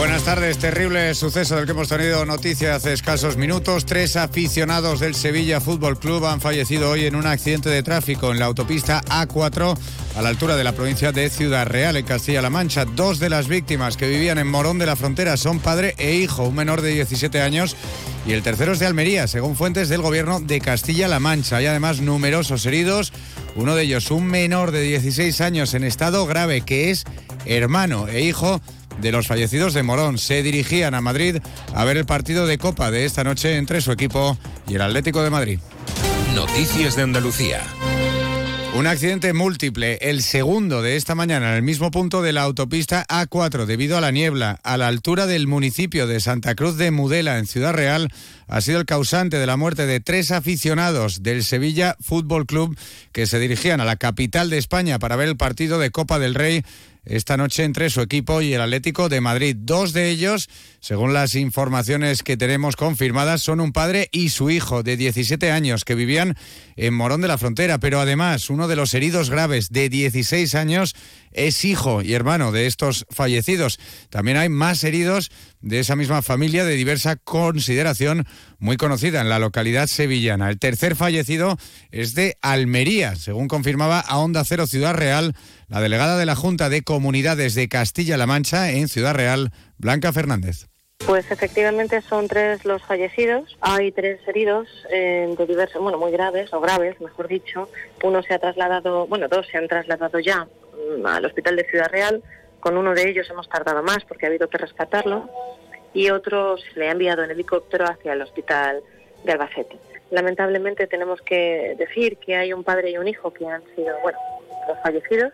Buenas tardes. Terrible suceso del que hemos tenido noticia hace escasos minutos. Tres aficionados del Sevilla Fútbol Club han fallecido hoy en un accidente de tráfico en la autopista A4 a la altura de la provincia de Ciudad Real, en Castilla-La Mancha. Dos de las víctimas que vivían en Morón de la Frontera son padre e hijo, un menor de 17 años y el tercero es de Almería, según fuentes del gobierno de Castilla-La Mancha. Hay además numerosos heridos, uno de ellos un menor de 16 años en estado grave que es hermano e hijo de los fallecidos de Morón. Se dirigían a Madrid a ver el partido de Copa de esta noche entre su equipo y el Atlético de Madrid. Noticias de Andalucía. Un accidente múltiple, el segundo de esta mañana en el mismo punto de la autopista A4 debido a la niebla, a la altura del municipio de Santa Cruz de Mudela en Ciudad Real, ha sido el causante de la muerte de tres aficionados del Sevilla Fútbol Club que se dirigían a la capital de España para ver el partido de Copa del Rey esta noche entre su equipo y el Atlético de Madrid. Dos de ellos, según las informaciones que tenemos confirmadas, son un padre y su hijo de 17 años que vivían en Morón de la Frontera, pero además uno de los heridos graves de 16 años es hijo y hermano de estos fallecidos. También hay más heridos de esa misma familia de diversa consideración muy conocida en la localidad sevillana. El tercer fallecido es de Almería, según confirmaba a Onda Cero Ciudad Real la delegada de la Junta de Comunidades de Castilla-La Mancha en Ciudad Real, Blanca Fernández. Pues efectivamente son tres los fallecidos. Hay tres heridos eh, de diversos, bueno, muy graves o graves, mejor dicho. Uno se ha trasladado, bueno, dos se han trasladado ya mm, al hospital de Ciudad Real. Con uno de ellos hemos tardado más porque ha habido que rescatarlo y otro se le ha enviado en helicóptero hacia el hospital de Albacete. Lamentablemente tenemos que decir que hay un padre y un hijo que han sido, bueno, los fallecidos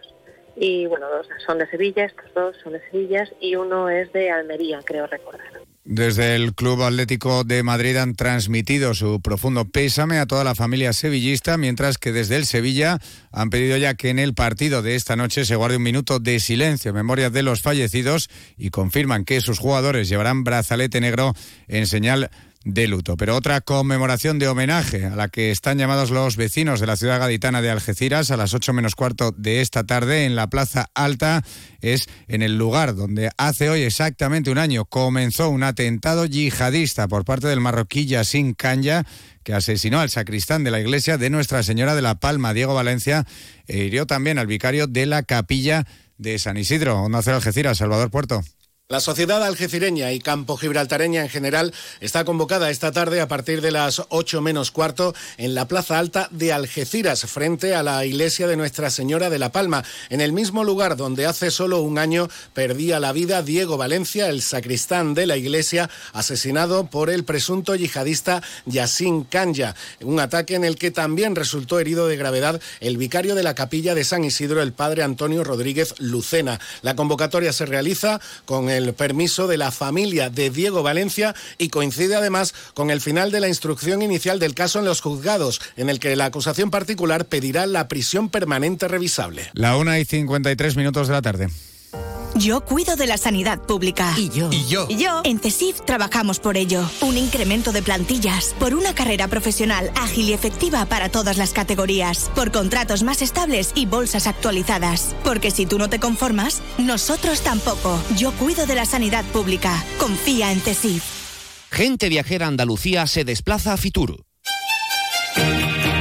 y bueno, dos son de Sevilla, estos dos son de Sevilla y uno es de Almería, creo recordar. Desde el Club Atlético de Madrid han transmitido su profundo pésame a toda la familia sevillista, mientras que desde el Sevilla han pedido ya que en el partido de esta noche se guarde un minuto de silencio en memoria de los fallecidos y confirman que sus jugadores llevarán brazalete negro en señal de luto. Pero otra conmemoración de homenaje a la que están llamados los vecinos de la ciudad gaditana de Algeciras a las 8 menos cuarto de esta tarde en la Plaza Alta es en el lugar donde hace hoy exactamente un año comenzó un atentado yihadista por parte del marroquí Yassin Kanya que asesinó al sacristán de la iglesia de Nuestra Señora de la Palma, Diego Valencia, e hirió también al vicario de la capilla de San Isidro. Onda Cero Algeciras, Salvador Puerto. La sociedad algecireña y campo gibraltareña en general está convocada esta tarde a partir de las 8 menos cuarto en la Plaza Alta de Algeciras, frente a la iglesia de Nuestra Señora de la Palma, en el mismo lugar donde hace solo un año perdía la vida Diego Valencia, el sacristán de la iglesia, asesinado por el presunto yihadista Yassin Kanya, un ataque en el que también resultó herido de gravedad el vicario de la capilla de San Isidro, el padre Antonio Rodríguez Lucena. La convocatoria se realiza con permiso de la familia de Diego Valencia y coincide además con el final de la instrucción inicial del caso en los juzgados, en el que la acusación particular pedirá la prisión permanente revisable. La una y 53 minutos de la tarde. Yo cuido de la sanidad pública. Y yo. Y yo. Y yo. En CESIF trabajamos por ello. Un incremento de plantillas, por una carrera profesional ágil y efectiva para todas las categorías, por contratos más estables y bolsas actualizadas. Porque si tú no te conformas, nosotros tampoco. Yo cuido de la sanidad pública. Confía en CESIF. Gente Viajera Andalucía se desplaza a Fitur.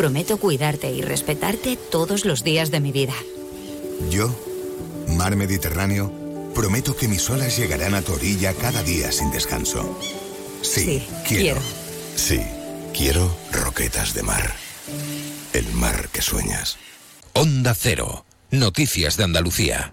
prometo cuidarte y respetarte todos los días de mi vida. Yo, Mar Mediterráneo, prometo que mis olas llegarán a tu orilla cada día sin descanso. Sí, Sí, quiero. quiero. Sí, quiero roquetas de mar. El mar que sueñas. Onda Cero. Noticias de Andalucía.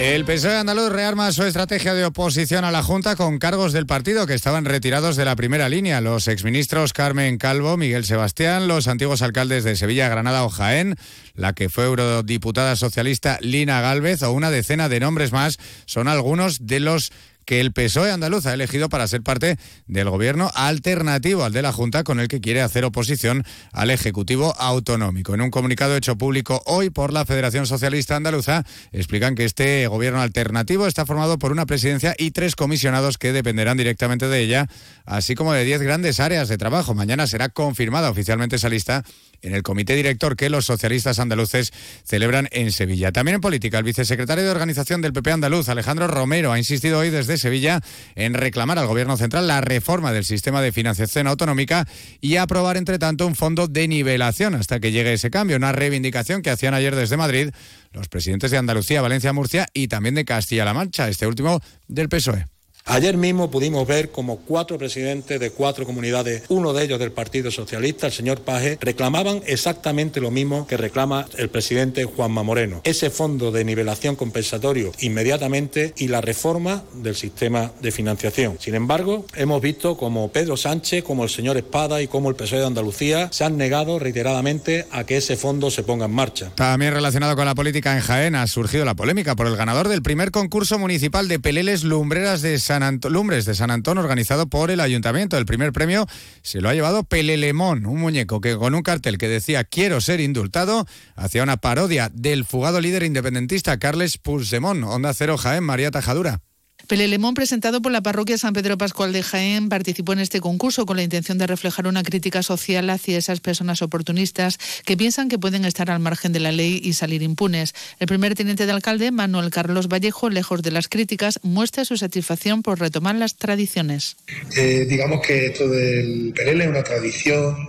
El PSOE andaluz rearma su estrategia de oposición a la Junta con cargos del partido que estaban retirados de la primera línea. Los exministros Carmen Calvo, Miguel Sebastián, los antiguos alcaldes de Sevilla, Granada o Jaén, la que fue eurodiputada socialista Lina Galvez o una decena de nombres más son algunos de los que el PSOE andaluz ha elegido para ser parte del gobierno alternativo al de la Junta con el que quiere hacer oposición al Ejecutivo Autonómico. En un comunicado hecho público hoy por la Federación Socialista Andaluza, explican que este gobierno alternativo está formado por una presidencia y tres comisionados que dependerán directamente de ella, así como de diez grandes áreas de trabajo. Mañana será confirmada oficialmente esa lista en el comité director que los socialistas andaluces celebran en Sevilla. También en política, el vicesecretario de Organización del PP andaluz, Alejandro Romero, ha insistido hoy desde Sevilla en reclamar al Gobierno central la reforma del sistema de financiación autonómica y aprobar, entre tanto, un fondo de nivelación hasta que llegue ese cambio, una reivindicación que hacían ayer desde Madrid los presidentes de Andalucía, Valencia, Murcia y también de Castilla-La Mancha, este último del PSOE. Ayer mismo pudimos ver como cuatro presidentes de cuatro comunidades, uno de ellos del Partido Socialista, el señor Paje, reclamaban exactamente lo mismo que reclama el presidente Juanma Moreno. Ese fondo de nivelación compensatorio inmediatamente y la reforma del sistema de financiación. Sin embargo, hemos visto como Pedro Sánchez, como el señor Espada y como el PSOE de Andalucía se han negado reiteradamente a que ese fondo se ponga en marcha. También relacionado con la política en Jaén ha surgido la polémica por el ganador del primer concurso municipal de peleles lumbreras de San Lumbres de San Antón organizado por el ayuntamiento. El primer premio se lo ha llevado Pelelemón, un muñeco que con un cartel que decía quiero ser indultado hacía una parodia del fugado líder independentista Carles Puigdemont. Onda Cero Jaén, María Tajadura. Pelelemón, presentado por la parroquia San Pedro Pascual de Jaén, participó en este concurso con la intención de reflejar una crítica social hacia esas personas oportunistas que piensan que pueden estar al margen de la ley y salir impunes. El primer teniente de alcalde, Manuel Carlos Vallejo, lejos de las críticas, muestra su satisfacción por retomar las tradiciones. Eh, digamos que esto del Pelele es una tradición.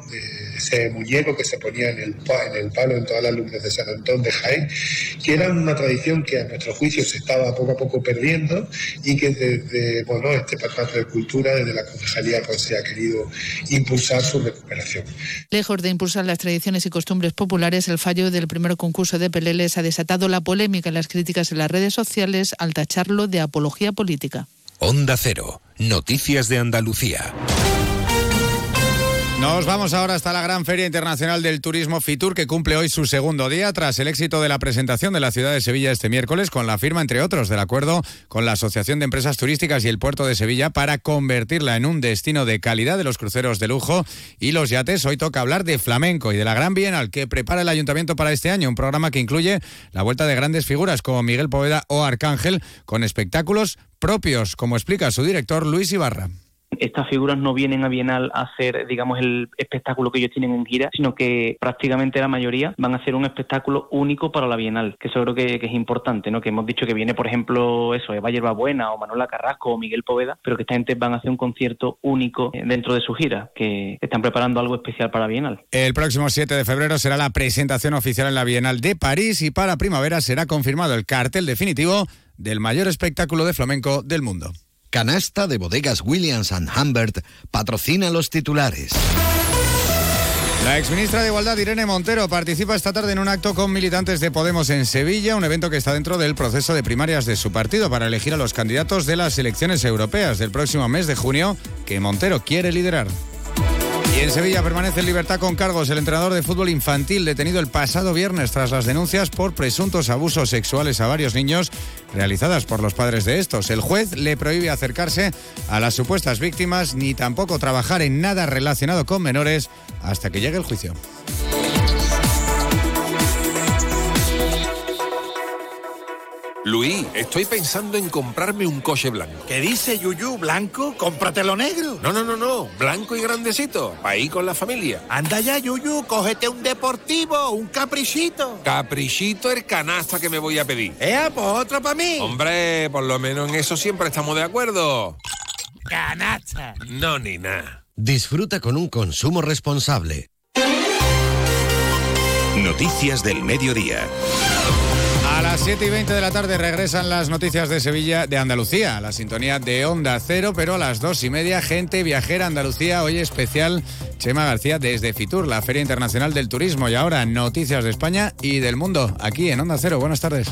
Ese muñeco que se ponía en el, en el palo en todas las lumbres de San Antón de Jaén, que era una tradición que a nuestro juicio se estaba poco a poco perdiendo y que desde bueno, este Patronato de Cultura, desde la Concejalía, pues, se ha querido impulsar su recuperación. Lejos de impulsar las tradiciones y costumbres populares, el fallo del primer concurso de Peleles ha desatado la polémica y las críticas en las redes sociales al tacharlo de apología política. Onda Cero, Noticias de Andalucía. Nos vamos ahora hasta la gran Feria Internacional del Turismo Fitur, que cumple hoy su segundo día tras el éxito de la presentación de la ciudad de Sevilla este miércoles, con la firma, entre otros, del acuerdo con la Asociación de Empresas Turísticas y el Puerto de Sevilla para convertirla en un destino de calidad de los cruceros de lujo y los yates. Hoy toca hablar de flamenco y de la gran bienal que prepara el Ayuntamiento para este año, un programa que incluye la vuelta de grandes figuras como Miguel Poveda o Arcángel, con espectáculos propios, como explica su director Luis Ibarra estas figuras no vienen a Bienal a hacer, digamos, el espectáculo que ellos tienen en gira, sino que prácticamente la mayoría van a hacer un espectáculo único para la Bienal, que eso creo que, es importante, ¿no? Que hemos dicho que viene, por ejemplo, eso, Eva Buena o Manuela Carrasco o Miguel Poveda, pero que esta gente van a hacer un concierto único dentro de su gira, que están preparando algo especial para Bienal. El próximo 7 de febrero será la presentación oficial en la Bienal de París y para primavera será confirmado el cartel definitivo del mayor espectáculo de flamenco del mundo. Canasta de bodegas Williams ⁇ Humbert patrocina los titulares. La exministra de Igualdad, Irene Montero, participa esta tarde en un acto con militantes de Podemos en Sevilla, un evento que está dentro del proceso de primarias de su partido para elegir a los candidatos de las elecciones europeas del próximo mes de junio que Montero quiere liderar. En Sevilla permanece en libertad con cargos el entrenador de fútbol infantil detenido el pasado viernes tras las denuncias por presuntos abusos sexuales a varios niños realizadas por los padres de estos. El juez le prohíbe acercarse a las supuestas víctimas ni tampoco trabajar en nada relacionado con menores hasta que llegue el juicio. Luis, estoy pensando en comprarme un coche blanco. ¿Qué dice Yuyu? ¿Blanco? Cómpratelo negro. No, no, no, no. Blanco y grandecito. Ir con la familia. Anda ya, Yuyu. Cógete un deportivo, un caprichito. Caprichito el canasta que me voy a pedir. ¡Eh, pues otro para mí! Hombre, por lo menos en eso siempre estamos de acuerdo. ¡Canasta! No, ni nada. Disfruta con un consumo responsable. Noticias del mediodía. Las 7 y 20 de la tarde regresan las noticias de Sevilla, de Andalucía, la sintonía de Onda Cero, pero a las dos y media, gente viajera Andalucía, hoy especial Chema García desde Fitur, la Feria Internacional del Turismo. Y ahora, noticias de España y del mundo, aquí en Onda Cero. Buenas tardes.